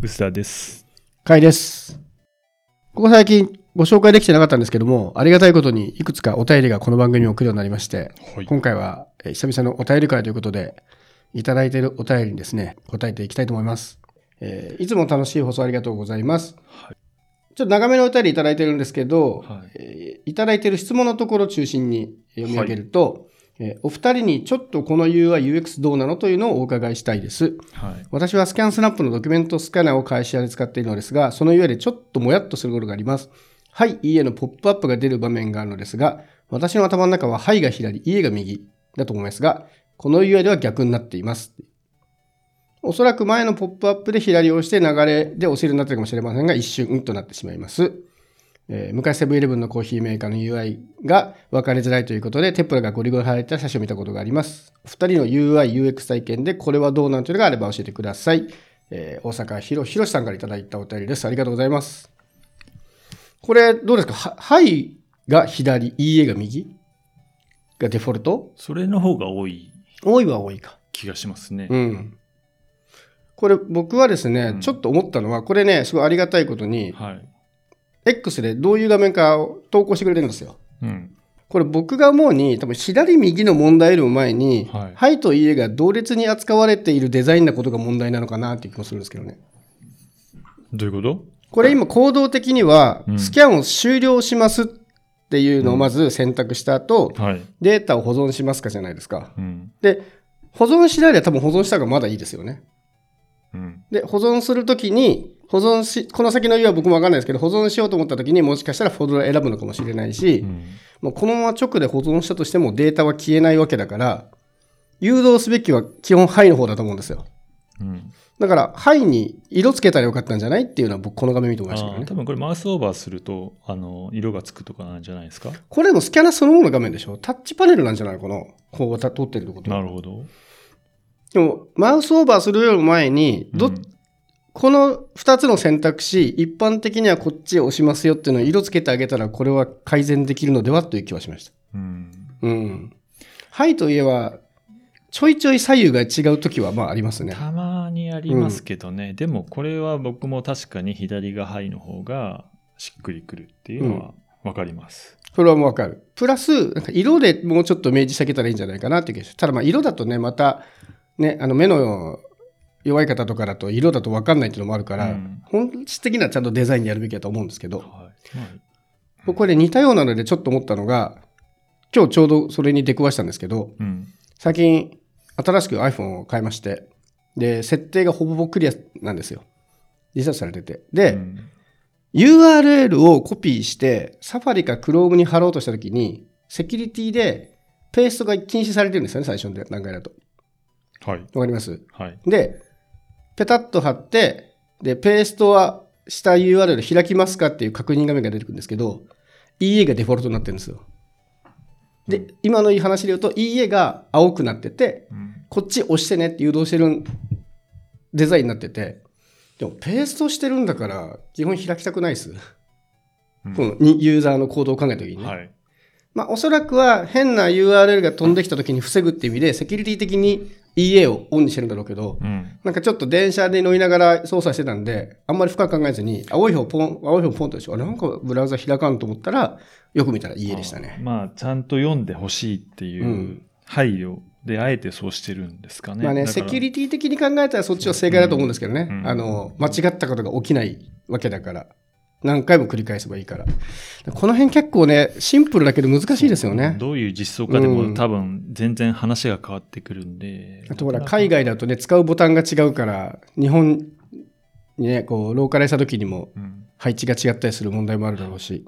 薄田です。かいです。ここ最近ご紹介できてなかったんですけども、ありがたいことにいくつかお便りがこの番組に送るようになりまして、はい今回はえー久々のお便り会ということで、いただいているお便りにですね、答えていきたいと思います。えーいつも楽しい放送ありがとうございます。はいちょっと長めのお便りいただいてるんですけど、はいえーいただいている質問のところを中心に読み上げると、えーお二人にちょっとこの UI、UX どうなのというのをお伺いしたいです。はい。私はスキャンスナップのドキュメントスキャナーを会社で使っているのですが、その UI でちょっともやっとすることがあります。はい、いいえのポップアップが出る場面があるのですが、私の頭の中ははいが左、いいえが右だと思いますが、この UI では逆になっています。おそらく前のポップアップで左を押して流れで押せるようになっているかもしれませんが、一瞬うんとなってしまいます。えー昔セブンイレブンのコーヒーメーカーの UI が分かりづらいということで、テプラがゴリゴリ入った写真を見たことがあります。お二人の UI、UX 体験でこれはどうなんというのがあれば教えてください。えー大阪ひろひろしさんからいただいたお便りです。ありがとうございます。これ、どうですか？ははいが左、いいえが右？がデフォルト？それの方が多い多いは多いか。気がしますね。うん。これ僕はですね、うんちょっと思ったのは、これね、すごいありがたいことに、はい。X でどういう画面かを投稿してくれてるんですよ。うん。これ僕が思うに、多分左右の問題よりも前に、はいはいといいえが同列に扱われているデザインなことが問題なのかなっていう気もするんですけどね。どういうこと？これ今行動的にはう、んスキャンを終了しますっていうのをまず選択した後、はい。データを保存しますかじゃないですか。うん。で、保存しないで多分保存した方がまだいいですよね。うん。で、保存するときに、保存し、この先の意味は僕もわかんないですけど、保存しようと思ったときにもしかしたらフォルダを選ぶのかもしれないし、うん。もうこのまま直で保存したとしてもデータは消えないわけだから、誘導すべきは基本はいの方だと思うんですよ。うん。だから、はいに色つけたらよかったんじゃないっていうのは僕この画面見て思いましたけどね多。分これマウスオーバーすると、あの、色がつくとかなんじゃないですか？これでもスキャナーそのものの画面でしょ？タッチパネルなんじゃないかな？こうた撮ってるってことはなるほど。でも、マウスオーバーするより前に、ど、うんこの2つの選択肢、一般的にはこっちを押しますよっていうのを色つけてあげたら、これは改善できるのではという気はしました。うん。うん。はいといえば、ちょいちょい左右が違うときはまあありますね。たまにありますけどね、でもこれは僕も確かに左がはいの方がしっくりくるっていうのはわかります。それはもうわかる。プラス、なんか色でもうちょっと明示してあげたらいいんじゃないかなっていう気がします。ただまあ色だとね、また、ね、あの目の弱い方とかだと色だと分かんないっていうのもあるから、うん本質的にはちゃんとデザインでやるべきだと思うんですけど、はい。まあ僕これ似たようなのでちょっと思ったのが、今日ちょうどそれに出くわしたんですけど、うん。最近新しく iPhone を買いまして、で、設定がほぼほぼクリアなんですよ。リサーチされてて。で、うん URL をコピーして、サファリか Chrome に貼ろうとしたときに、セキュリティでペーストが禁止されてるんですよね、最初の段階だと。はい。わかります？はい。で、ペタッと貼って、で、ペーストはした URL 開きますかっていう確認画面が出てくるんですけど、EA がデフォルトになってるんですよ。で、今のいい話で言うと、EA が青くなってて、うんこっち押してねって誘導してるデザインになってて、でもペーストしてるんだから、基本開きたくないです。うんこのにユーザーの行動を考えたときにね。はい。まあ、おそらくは変な URL が飛んできたときに防ぐっていう意味で、セキュリティ的に EA をオンにしてるんだろうけど、うん。なんかちょっと電車で乗りながら操作してたんで、あんまり深く考えずに、青い方ポン、青い方ポンとでしょ。あれなんかブラウザ開かんと思ったら、よく見たら EA でしたね。まあ、ちゃんと読んでほしいっていううん配慮で、あえてそうしてるんですかね。まあね、セキュリティ的に考えたらそっちは正解だと思うんですけどね。うんあの、間違ったことが起きないわけだから。何回も繰り返せばいいから。この辺結構ね、シンプルだけど難しいですよね。どういう実装かでうんも多分全然話が変わってくるんで。あとほら、海外だとね、使うボタンが違うから、日本にね、こう、ローカライした時にもうん配置が違ったりする問題もあるだろうし。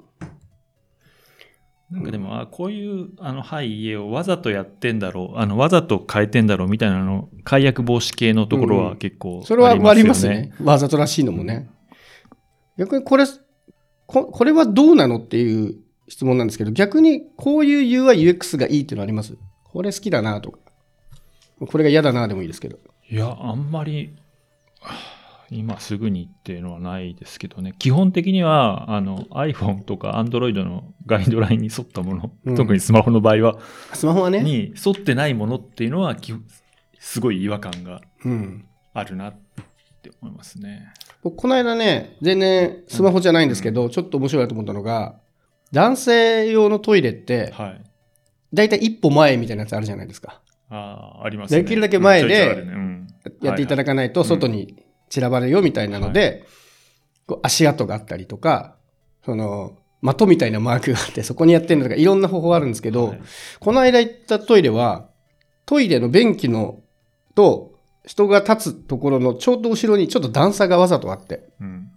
なんかでも、あこういう、あの、はい、家をわざとやってんだろう、あの、わざと変えてんだろうみたいなの、解約防止系のところは結構、それはありますよね。。わざとらしいのもね。逆にこれ、ここれはどうなのっていう質問なんですけど、逆にこういう UI、UX がいいっていうのあります？これ好きだなとか。これが嫌だなでもいいですけど。いや、あんまり、はあ今すぐにっていうのはないですけどね。基本的には、あの、iPhone とか Android のガイドラインに沿ったもの、うん特にスマホの場合は、スマホはね。に沿ってないものっていうのは、すごい違和感がうん。あるなってって思いますね。僕、この間ね、全然スマホじゃないんですけど、ちょっと面白いなと思ったのが、男性用のトイレって、はい。だいたい一歩前みたいなやつあるじゃないですか。ああ、ありますね。できるだけ前でやっていただく。かないと、外に散らばるよみたいなので、こう足跡があったりとか、その、的みたいなマークがあって、そこにやってるのとか、いろんな方法あるんですけど、はいこの間行ったトイレは、トイレの便器のと人が立つところのちょうど後ろにちょっと段差がわざとあって、うん。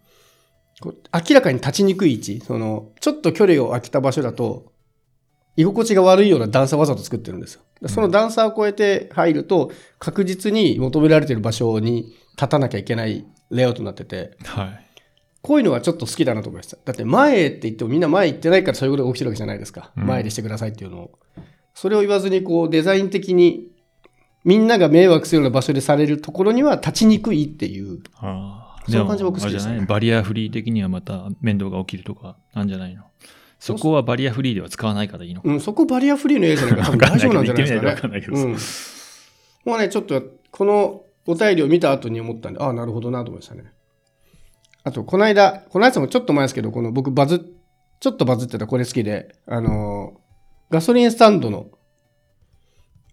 明らかに立ちにくい位置、その、ちょっと距離を空けた場所だと、居心地が悪いような段差をわざと作ってるんですよ。その段差を越えて入ると、確実に求められている場所に立たなきゃいけないレイアウトになってて、はい。こういうのはちょっと好きだなと思いました。だって前へって言ってもみんな前行ってないからそういうことが起きてるわけじゃないですか。うん前でしてくださいっていうのを。それを言わずにこうデザイン的にみんなが迷惑するような場所でされるところには立ちにくいっていう。ああ。そういう感じも僕好きですねバリアフリー的にはまた面倒が起きるとかなんじゃないの？そこはバリアフリーでは使わないからいいのか。うん、そこバリアフリーのエリアじゃないから多分大丈夫なんじゃないですかね。わかんないけどうん。もうね、ちょっとこのお便りを見た後に思ったんで、ああ、なるほどなと思いましたね。あと、この間、この間もちょっと前ですけど、この僕バズっ、ちょっとバズってたこれ好きで、あのーガソリンスタンドの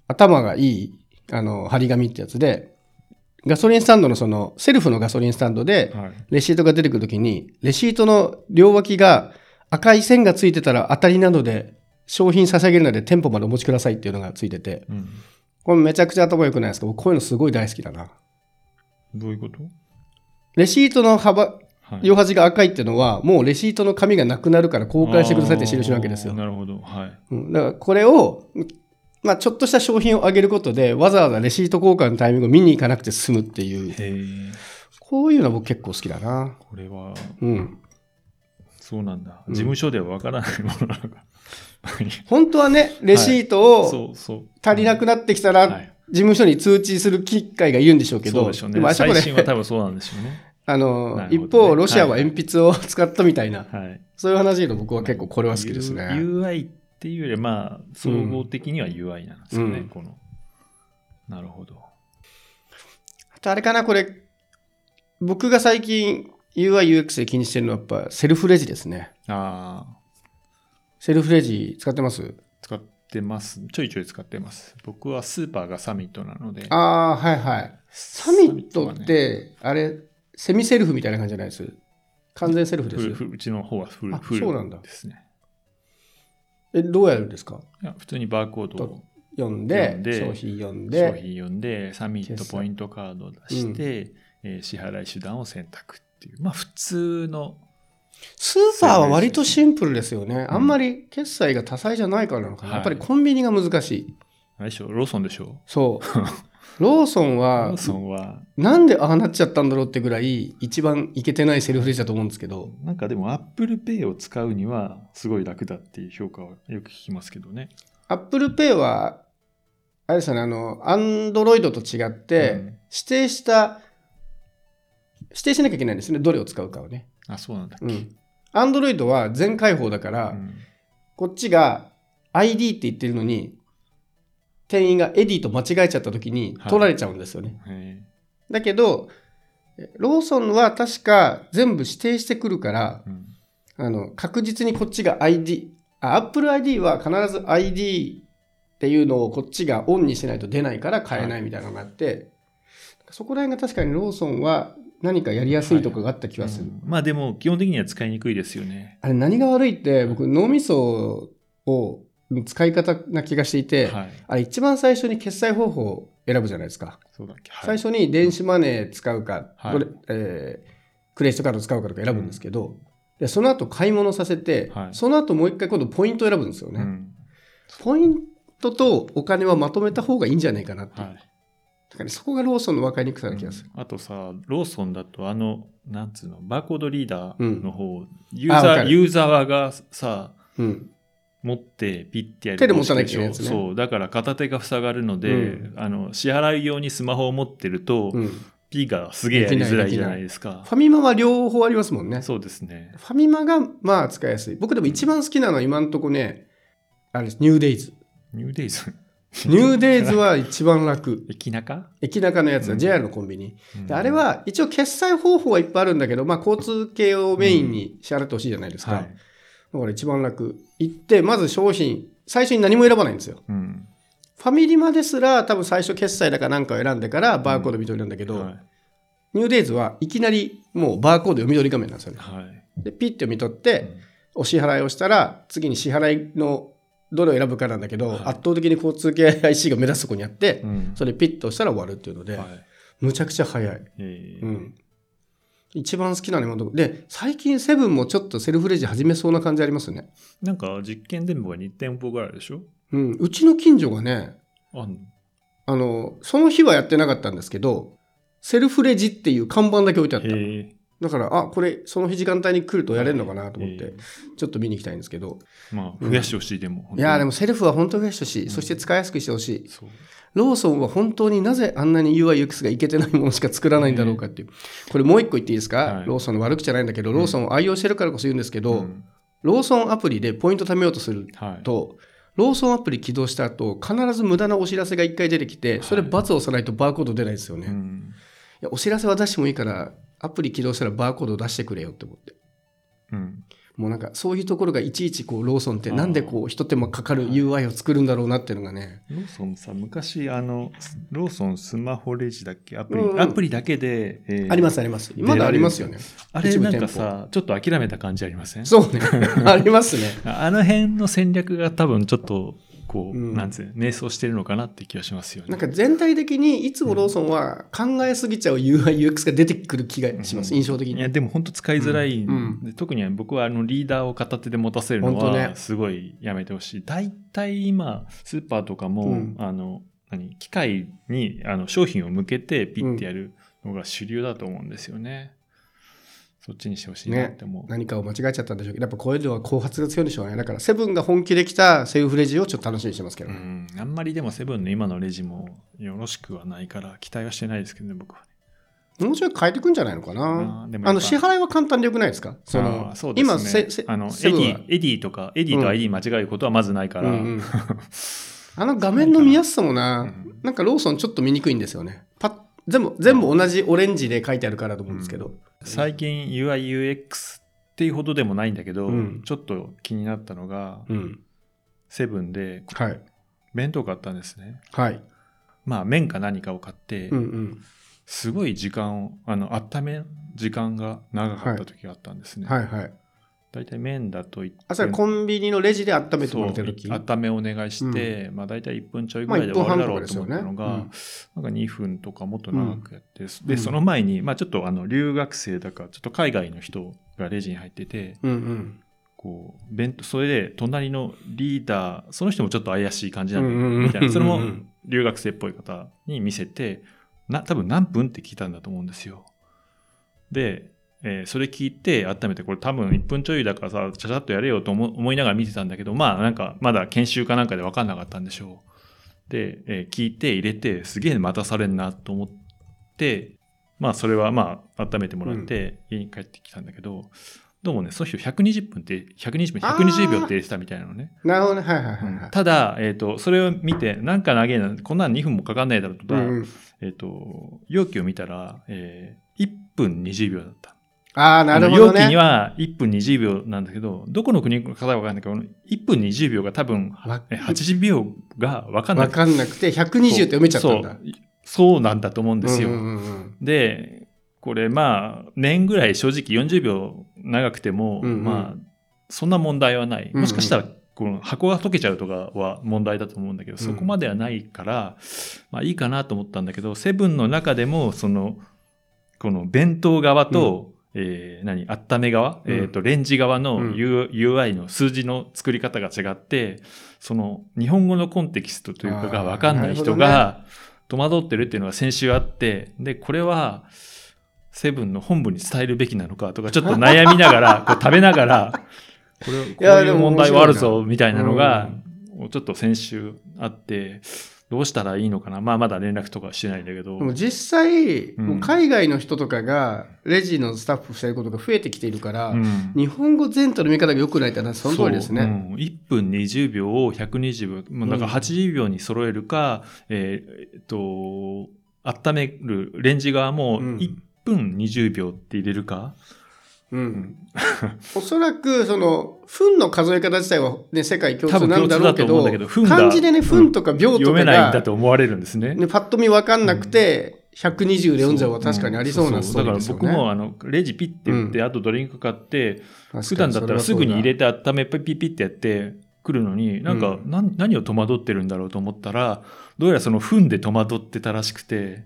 頭がいい、あの、張り紙ってやつで、ガソリンスタンドのその、セルフのガソリンスタンドで、はい。レシートが出てくるときに、レシートの両脇が赤い線がついてたら当たりなどで商品差し上げるので店舗までお持ちくださいっていうのがついてて、うん。これめちゃくちゃ頭良くないですか？僕こういうのすごい大好きだな。どういうこと？レシートの幅、はい。両端が赤いっていうのは、もうレシートの紙がなくなるから交換してくださいって印なわけですよ。なるほど。はい。うん、だからこれを、まあちょっとした商品をあげることで、わざわざレシート交換のタイミングを見に行かなくて済むっていう。こういうのは僕結構好きだな。これは、うん。そうなんだ。うん事務所ではわからないものなのか。本当はね、レシートをそうそう。足りなくなってきたら、はい事務所に通知する機会がいるんでしょうけど、そうでしょうね。あそこで最新は多分そうなんでしょうね。あの、なるほどね一方、ロシアは鉛筆を使ったみたいな、はい。そういう話の僕は結構これは好きですね。U- UI っていうよりまあ、総合的には UI なんですよね、うんこの。なるほど。あとあれかな、これ、僕が最近 UI、UX で気にしてるのはやっぱセルフレジですね。ああ、セルフレジ使ってます？使ってます。ちょいちょい使ってます。僕はスーパーがサミットなので。ああ、はいはい。サミットって、あれ、セミセルフみたいな感じじゃないです？完全セルフです。うちの方はフルあフルそうなんだですね。え、どうやるんですか？いや普通にバーコードを読んで商品読ん商で、品読んで、サミットポイントカードを出して、えー支払い手段を選択っていう、まあ普通の、スーパーは割とシンプルですよね。あんまり決済が多彩じゃないからなのかな。はいやっぱりコンビニが難しい。あれでしょ、ローソンでしょ？そう。ローソンロはー、ソンは、なんでああなっちゃったんだろうってぐらい、一番いけてないセルフレジだと思うんですけど、なんかでも Apple Pay を使うにはすごい楽だっていう評価はよく聞きますけどね。Apple Pay は、あれですよね、あの、Android と違って、うん指定した、指定しなきゃいけないんですね。どれを使うかをね。あ、そうなんだっけ。うん。Android は全開放だから、うんこっちが ID って言ってるのに、店員がエディと間違えちゃった時にはい取られちゃうんですよね。へだけど、えローソンは確か全部指定してくるから、ーうんあの、確実にこっちが ID、あ、Apple ID は必ず ID っていうのをこっちがオンにしないと出ないから買えないみたいなのがあって、そこら辺が確かにローソンは何かやりやすいとこがあった気がする。うんまあでも基本的には使いにくいですよね。あれ何が悪いって、僕脳みそをの使い方な気がしていて、はい。あれ一番最初に決済方法を選ぶじゃないですか。そうだっけ。はい、最初に電子マネー使うか、はいこれえークレジットカード使うかとか選ぶんですけど、でその後買い物させて、はいその後もう一回今度ポイントを選ぶんですよね。うんポイントとお金はまとめた方がいいんじゃないかなって。はいだからそこがローソンの分かりにくさな気がする。あとさ、ローソンだとあの、なんつうの、バーコードリーダーの方、ユあわーザー、ユーザーがさ、うん。持ってピッてやる手で持たなきゃいけないやつねそう。だから片手が塞がるので、うんあの、支払い用にスマホを持ってると、うん。ピがすげえやりづらいじゃないですかフ。ァミマは両方ありますもんね。そうですね。ファミマがまあ使いやすい。僕でも一番好きなのは今んとこね、あれです、ニューデイズ。ニューデイズ。ニューデイズは一番楽。駅中、駅中のやつだ、うん JR のコンビニ。うんであれ、は、一応決済方法はいっぱいあるんだけど、まあ、交通系をメインに支払ってほしいじゃないですか。はい。だから一番楽。行って、まず商品、最初に何も選ばないんですよ。うん。ファミリマですら、多分最初決済だかなんかを選んでから、バーコード見取りなんだけど、はい。ニューデイズはいきなりもうバーコード読み取り画面なんですよね。はい。で、ピッて読み取って、お支払いをしたら、次に支払いのどれを選ぶかなんだけど、はい圧倒的に交通系 IC が目立つとこにあって、うん。それピッと押したら終わるっていうので、はい。むちゃくちゃ早い。えーうん。一番好きなの今のとこで、最近セブンもちょっとセルフレジ始めそうな感じありますよね。なんか実験店舗が2店舗ぐらいでしょ？うん。うちの近所がね、ああの、その日はやってなかったんですけど、セルフレジっていう看板だけ置いてあった。だから、あ、これ、その日時間帯に来るとやれるのかなと思って、えちょっと見に行きたいんですけど。ーまあ、増やしてほしい、でも。いやーでも。もセルフは本当に増やしてほしい。んそして使いやすくしてほしい。そう。ローソンは本当になぜあんなに UI、UX がいけてないものしか作らないんだろうかっていう。これもう一個言っていいですか、はいローソンの悪口じゃないんだけど、ローソンを愛用してるからこそ言うんですけど、うんローソンアプリでポイント貯めようとするはい。と、ローソンアプリ起動した後、必ず無駄なお知らせが一回出てきて、それはい×を押さないとバーコード出ないですよね。いうん。やお知らせは出してもいいから、アプリ起動したらバーコードを出してくれよって思って。うん。もうなんかそういうところがいちいちこうローソンってなんでこう一手間かかる UI を作るんだろうなっていうのがね。ローソンさ、昔、あの、ローソンスマホレジだっけ？アプリ、うんうんアプリだけで、えーありますあります。まだありますよね。あれなんかさ、ちょっと諦めた感じありません？そうね。ありますね。あの辺の戦略が多分ちょっと、こう、うんなんつうの、迷走してるのかなって気がしますよね。なんか全体的にいつもローソンは考えすぎちゃう UI、UX が出てくる気がします、うん印象的に。いや、でも本当使いづらい、うんで特に僕はあのリーダーを片手で持たせるのはすごいやめてほしい。大体今、スーパーとかも、うんあの、何機械にあの商品を向けてピッてやるのが主流だと思うんですよね。そっちにしてほしいなって思う。何かを間違えちゃったんでしょうけど、やっぱこういうのは後発が強いんでしょうね。だからセブンが本気できたセルフレジをちょっと楽しみにしてますけど。ね。うん、あんまりでもセブンの今のレジもよろしくはないから期待はしてないですけどね、僕は。もうちょい変えていくんじゃないのかあなあの、支払いは簡単でよくないですか？そのそうですね、今せ、せあのエディ、エディとか、エディと ID 間違えることはまずないから、うんうん。あの画面の見やすさもな、うん。なんかローソンちょっと見にくいんですよね。全部、全部同じオレンジで書いてあるからと思うんですけど。最近 UI、UX っていうほどでもないんだけど、うんちょっと気になったのが、うん。セブンではい。弁当買ったんですね。はい。まあ麺か何かを買って、うんうん。すごい時間を、あの、温め時間が長かった時があったんですね。はいはい。大体麺だと1あ、それコンビニのレジで温めてもらってる温めお願いして、まあ大体1分ちょいぐらいでまあ終わるだろうと思ったのが、一分半となんか2分とかもっと長くやって、うん。で、その前に、まあちょっとあの留学生だから、ちょっと海外の人がレジに入ってて、うんうん。こう、弁当、それで隣のリーダー、その人もちょっと怪しい感じなんだけど、うんうんうんみたいな、それもうんうん留学生っぽい方に見せて、な、多分何分って聞いたんだと思うんですよ。で、えーそれ聞いて温めて、これ多分1分ちょいだからさ、ちゃちゃっとやれよと思思いながら見てたんだけど、まあなんかまだ研修かなんかで分かんなかったんでしょう。で、えー聞いて入れて、すげえ待たされんなと思って、まあそれはまあ温めてもらって家に帰ってきたんだけど、どうもね、その人120分って、120分、120秒って入れてたみたいなのね。なるほどね。はいはいはいはい。ただ、えっ、と、それを見て、なんか長えな、こんなん2分もかかんないだろうとか、うんうんえっ、と、容器を見たら、えー1分20秒だった。ああ、なるほあの容器どね。には1分20秒なんだけど、どこの国の方かわかんないけど、1分20秒が多分、わえ80秒がわかんなわくかんなくて、120って読めちゃったんだ。そうそうなんだと思うんですよ。うんうんうんうんで、これまあ、年ぐらい正直40秒長くても、うんうんまあ、そんな問題はない。もしかしたら、この箱が溶けちゃうとかは問題だと思うんだけど、んそこまではないから、まあいいかなと思ったんだけど、セブンの中でも、その、この弁当側と、えー何温め側、うん。えっ、と、レンジ側のうん。U- UI の数字の作り方が違って、その日本語のコンテキストというかがわかんない人が戸惑ってるっていうのが先週あって、で、これは、セブンの本部に伝えるべきなのかとか、ちょっと悩みながら、こう食べながら、これ、こういう問題はあるぞ、みたいなのが、ちょっと先週あって、どうしたらいいのかな？まあまだ連絡とかしてないんだけど。で。も実際、うん。海外の人とかがレジのスタッフしてることが増えてきているから、うん。日本語全との見方が良くないってのはその通りですね。そう。うん、1分20秒を120秒、だから80秒に揃えるか、えーえっと、温めるレンジ側もうん。1分20秒って入れるか、うん おそらくその分の数え方自体は、ね、世界共通なんだろうけどけど漢字でね分とか秒と読めかが、ないんだと思われるんですね。ね、パッと見分かんなくて、120で読んじゃうは確かにありそうなストーリーですよね。だから僕もあのレジピッて打って、あとドリンク買って、普段だったらすぐに入れて。て温めピッピッピッってやってくるのに、なんか、うんなん何を戸惑ってるんだろうと思ったら、どうやらその糞で戸惑ってたらしくて、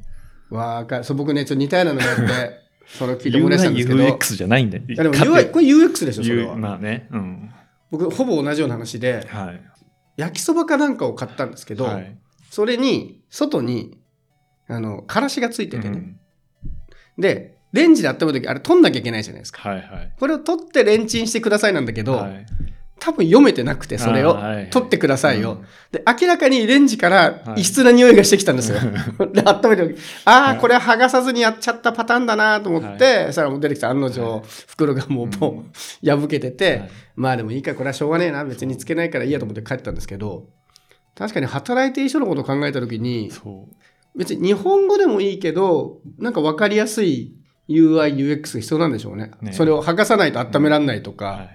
わかるそう僕ね、ちょっと似たようなのがあって、それを聞いてもらいたんですけど。い UX じゃないんだよ。やでも勝 UI、手これ UX でしょ、それは。まあね。うん。僕、ほぼ同じような話で、はい。焼きそばかなんかを買ったんですけど、はい。それに、外に、あの、からしがついててね。うんで、レンジで温めるとき、あれ取んなきゃいけないじゃないですか。はいはい。これを取ってレンチンしてくださいなんだけど、はい多分読めてなくて、それを、取ってくださいよ。うん。で、明らかにレンジからはい。異質な匂いがしてきたんですよ。で、温めてああ、はい。これは剥がさずにやっちゃったパターンだなと思って、そしたらもう出てきた案の定、はい。袋がもう、もう破けてて、はい。まあでもいいか、これはしょうがねえな、別につけないからいいやと思って帰ったんですけど、確かに働いている人のことを考えた時に、そう。別に日本語でもいいけど、なんか分かりやすい UI、UX が必要なんでしょうね。ね。それを剥がさないと温められないとか。、は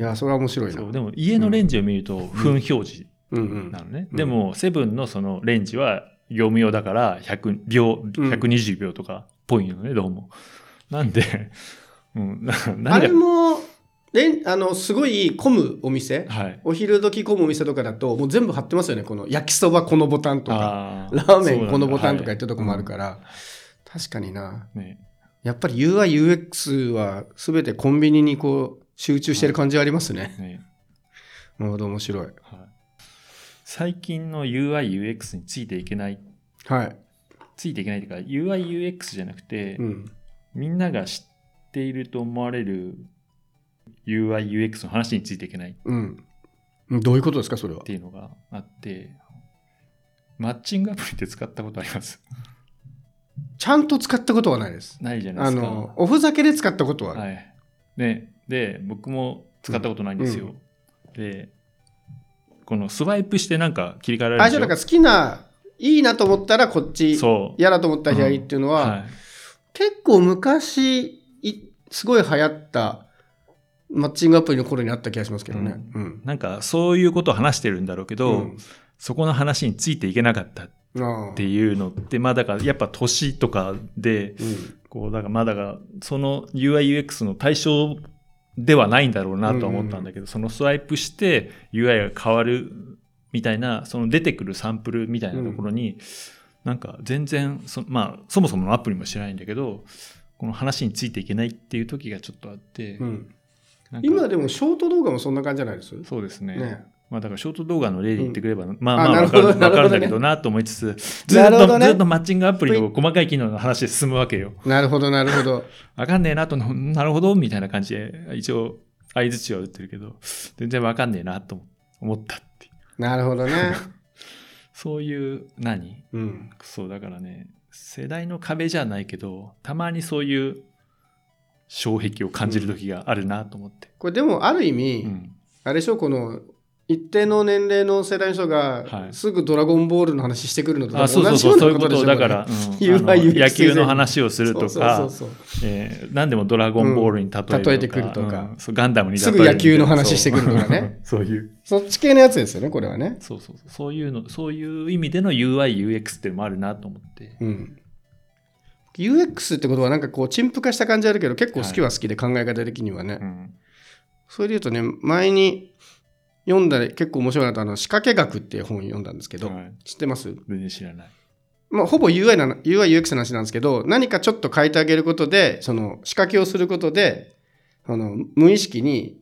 いい。や、それは面白いな。そうでも家のレンジを見ると、糞表示なのね。うんでも、セブンのそのレンジは業務用だから100秒、120秒とかっぽいのね、どうも。なんで、うん、なあれも、レンあの、すごい混むお店、はい。お昼時混むお店とかだと、もう全部貼ってますよね。この焼きそばこのボタンとか、あラーメンこのボタンとかはい言ってるとこもあるから、確かにな。ね、やっぱり UI、UX は全てコンビニにこう、集中してる感じはありますね。ね、なるほど、面白い。はい。最近の UI、UX についていけない、はい。ついていけないというか、UI、UX じゃなくて、うん。みんなが知っていると思われる UI、UX の話についていけないっうん。どういうことですか、それは？て。いうのがあって、マッチングアプリって使ったことあります？ちゃんと使ったことはないです。ないじゃないですか。あの、おふざけで使ったことはある。はい。ね、で、僕も使ったことないんですよ。で、このスワイプしてなんか切り替えられるあ、から好きな、いいなと思ったらこっち、そう。嫌だと思ったら左っていうのは、はい結構昔い、すごい流行ったマッチングアプリの頃にあった気がしますけどね。うん。なんかそういうことを話してるんだろうけど、うんそこの話についていけなかったっていうのって、まあだからやっぱ年とかで、うんこう、だからまあだから、その UI、UX の対象ではないんだろうなとは思ったんだけど、そのスワイプして UI が変わるみたいな、その出てくるサンプルみたいなところに、なんか全然そ、まあそもそものアプリも知らないんだけど、この話についていけないっていう時がちょっとあって、うん。今でもショート動画もそんな感じじゃないです？そうですね。ね。まあだからショート動画の例で言ってくれば、まああまあわかるなるほどわかるんだけどどなと思いつつ、ずっと、ねずっとマッチングアプリの細かい機能の話で進むわけよ。なるほど、なるほど。わかんねえなと、なるほど、みたいな感じで、一応、相づちは打ってるけど、全然わかんねえなと思ったっていう。なるほどね。そういう、何？うん。そう、だからね、世代の壁じゃないけど、たまにそういう障壁を感じる時があるなと思って。これでもある意味、うん。あれでしょ、この、一定の年齢の世代の人はが、いすぐドラゴンボールの話してくるのとあ、そうそう同じよそう、そういうことでしょ。だから、うん 野球の話をするとそか何でもドラゴンボールに例えうん例えてくるとかうんガンダムに例えすぐ野球の話してくるとかね そういう。そっち系のやつですよね、これはね。そうそうそう。そういうの、そういう意味での UI、UX っていうのもあるなと思って。うん。UX ってことはなんかこう、陳腐化した感じあるけど、結構好きは好きで考え方的にはね。うん。それで言うとね、前に読んだ結構面白いなと、あの、仕掛け学っていう本を読んだんですけど、はい。知ってます？全然知らない。まあ、ほぼ UI な、UI、UX の話なんですけど、何かちょっと変えてあげることで、その仕掛けをすることで、あの、無意識に、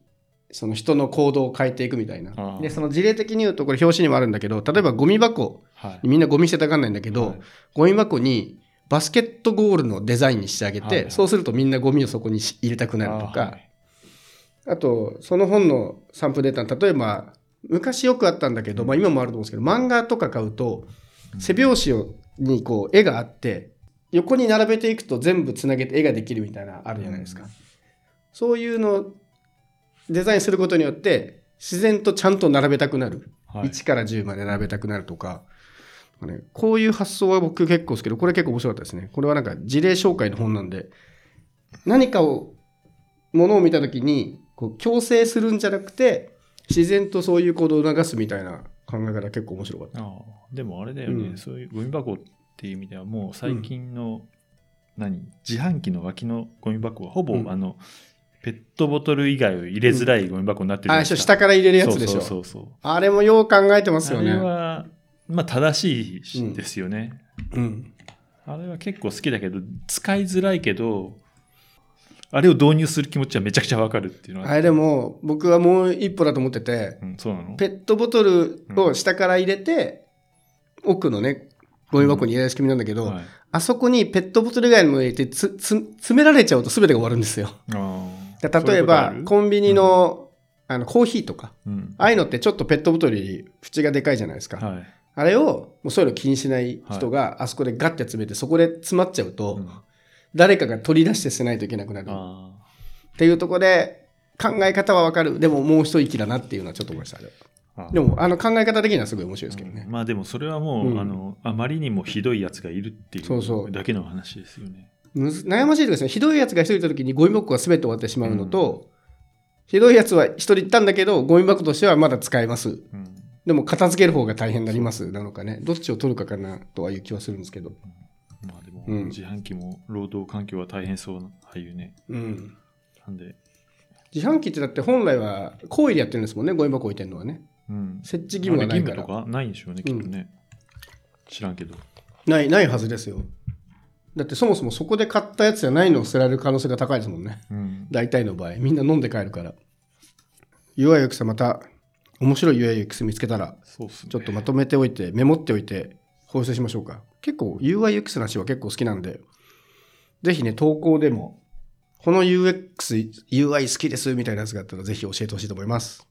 その人の行動を変えていくみたいな。で、その事例的に言うと、これ表紙にもあるんだけど、例えばゴミ箱はい。みんなゴミ捨てたがんないんだけど、はい。ゴミ箱にバスケットゴールのデザインにしてあげて、はい。はいそうするとみんなゴミをそこにし入れたくなるとか、あはいあと、その本のサンプルデータの例えば、昔よくあったんだけど、まあ今もあると思うんですけど、漫画とか買うと、背表紙をにこう絵があって、横に並べていくと全部つなげて絵ができるみたいなあるじゃないですか。うんそういうのをデザインすることによって、自然とちゃんと並べたくなる。はい1から10まで並べたくなるとか、ね、こういう発想は僕結構好きで、これ結構面白かったですね。これはなんか事例紹介の本なんで、何かを、ものを見たときに、こう強制するんじゃなくて、自然とそういう行動を促すみたいな考え方結構面白かった。ああでもあれだよね、うんそういうゴミ箱っていう意味ではもう最近の、何？自販機の脇のゴミ箱はほぼ、うんあのペットボトル以外を入れづらいゴミ箱になってるじゃないあ、ですか、下から入れるやつでしょ。そうそうあれもよう考えてますよあれね。はまあ正しいですよね、うん。あれは結構好きだけど使いづらいけどあれを導入する気持ちはめちゃくちゃわかるっていうのは。あれでも、僕はもう一歩だと思ってて、うん、そうなの？ペットボトルを下から入れて、奥のね、ゴミ箱に入れる仕組みなんだけど、はい、あそこにペットボトル以外のもの入れてつつ詰められちゃうと全てが終わるんですよ。例えばそういうコンビニの,、あのコーヒーとかうん。ああいうのってちょっとペットボトルより縁がでかいじゃないですか、はい。あれをもうそういうの気にしない人があそこでガッて詰めてそこで詰まっちゃうと、うん誰かが取り出して捨てないといけなくなる。っあていうところで考え方はわかる。でももう一息だなっていうのはちょっと思いましたでもあの考え方的にはすごい面白いですけどね、うん。まあでもそれはもう、うん。あのあまりにもひどいやつがいるっていそうそう。うだけの話ですよね。むず悩ましいですね。ひどいやつが一人いた時にゴミ箱が全て終わってしまうのと、ひどいやつは一人いったんだけどゴミ箱としてはまだ使えます。うん。でも片付ける方が大変になります。なのかね。どっちを取るかかなとはいう気はするんですけどまあでも、うん。自販機も労働環境は大変そうなああいうね。うん。なんで、自販機ってだって本来は行為でやってるんですもんねゴミ箱置いてるのはね。うん、設置義務はないから。義務とかないんでしょうね、きっとね。知らんけど。ないないはずですよ。だってそもそもそこで買ったやつじゃないのを捨てられる可能性が高いですもんね。うん、大体の場合。みんな飲んで帰るから。UIX また面白い UIX 見つけたら。ちょっとまとめておいてメモっておいて放送しましょうか結構 UIX の話は結構好きなんでぜひね投稿でもこの UX UI 好きですみたいなやつがあったらぜひ教えてほしいと思います。